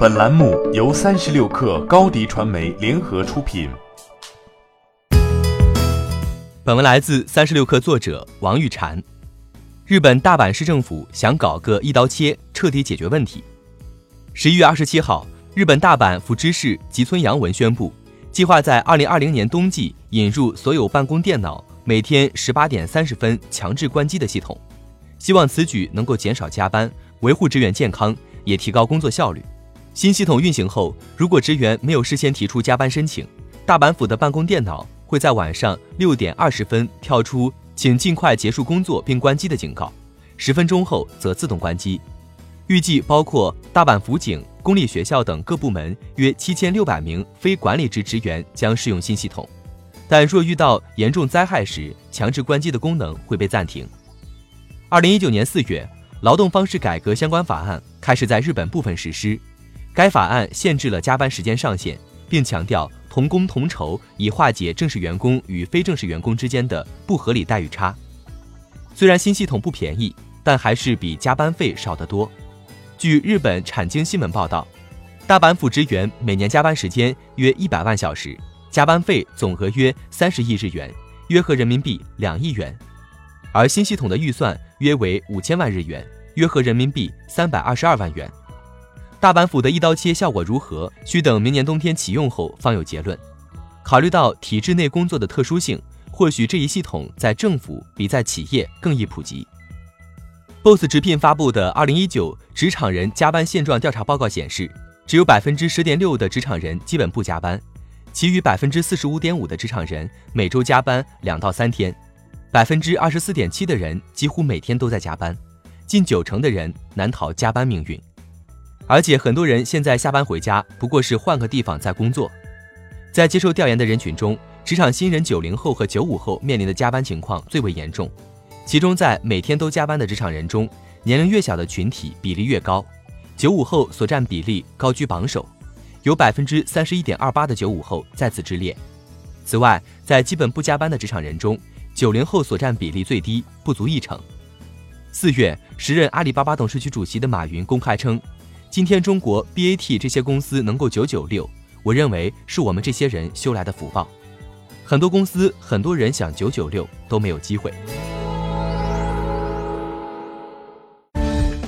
本栏目由三十六氪高低传媒联合出品。本文来自三十六氪作者王玉婵。日本大阪市政府想搞个一刀切，彻底解决问题。十一月二十七号，日本大阪府知事吉村洋文宣布，计划在二零二零年冬季引入所有办公电脑每天十八点三十分强制关机的系统，希望此举能够减少加班，维护职员健康，也提高工作效率。新系统运行后，如果职员没有事先提出加班申请，大阪府的办公电脑会在晚上六点二十分跳出“请尽快结束工作并关机”的警告，十分钟后则自动关机。预计包括大阪府警、公立学校等各部门约七千六百名非管理职职员将适用新系统，但若遇到严重灾害时，强制关机的功能会被暂停。二零一九年四月，劳动方式改革相关法案开始在日本部分实施。该法案限制了加班时间上限，并强调同工同酬，以化解正式员工与非正式员工之间的不合理待遇差。虽然新系统不便宜，但还是比加班费少得多。据日本产经新闻报道，大阪府职员每年加班时间约一百万小时，加班费总额约三十亿日元，约合人民币两亿元。而新系统的预算约为五千万日元，约合人民币三百二十二万元。大阪府的一刀切效果如何？需等明年冬天启用后方有结论。考虑到体制内工作的特殊性，或许这一系统在政府比在企业更易普及。Boss 直聘发布的《二零一九职场人加班现状调查报告》显示，只有百分之十点六的职场人基本不加班，其余百分之四十五点五的职场人每周加班两到三天，百分之二十四点七的人几乎每天都在加班，近九成的人难逃加班命运。而且很多人现在下班回家不过是换个地方在工作。在接受调研的人群中，职场新人九零后和九五后面临的加班情况最为严重。其中，在每天都加班的职场人中，年龄越小的群体比例越高，九五后所占比例高居榜首，有百分之三十一点二八的九五后在此之列。此外，在基本不加班的职场人中，九零后所占比例最低，不足一成。四月，时任阿里巴巴董事局主席的马云公开称。今天中国 BAT 这些公司能够九九六，我认为是我们这些人修来的福报。很多公司很多人想九九六都没有机会。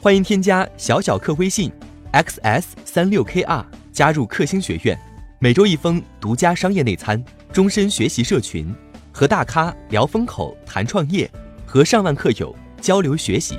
欢迎添加小小客微信 xs 三六 kr 加入克星学院，每周一封独家商业内参，终身学习社群，和大咖聊风口谈创业，和上万客友交流学习。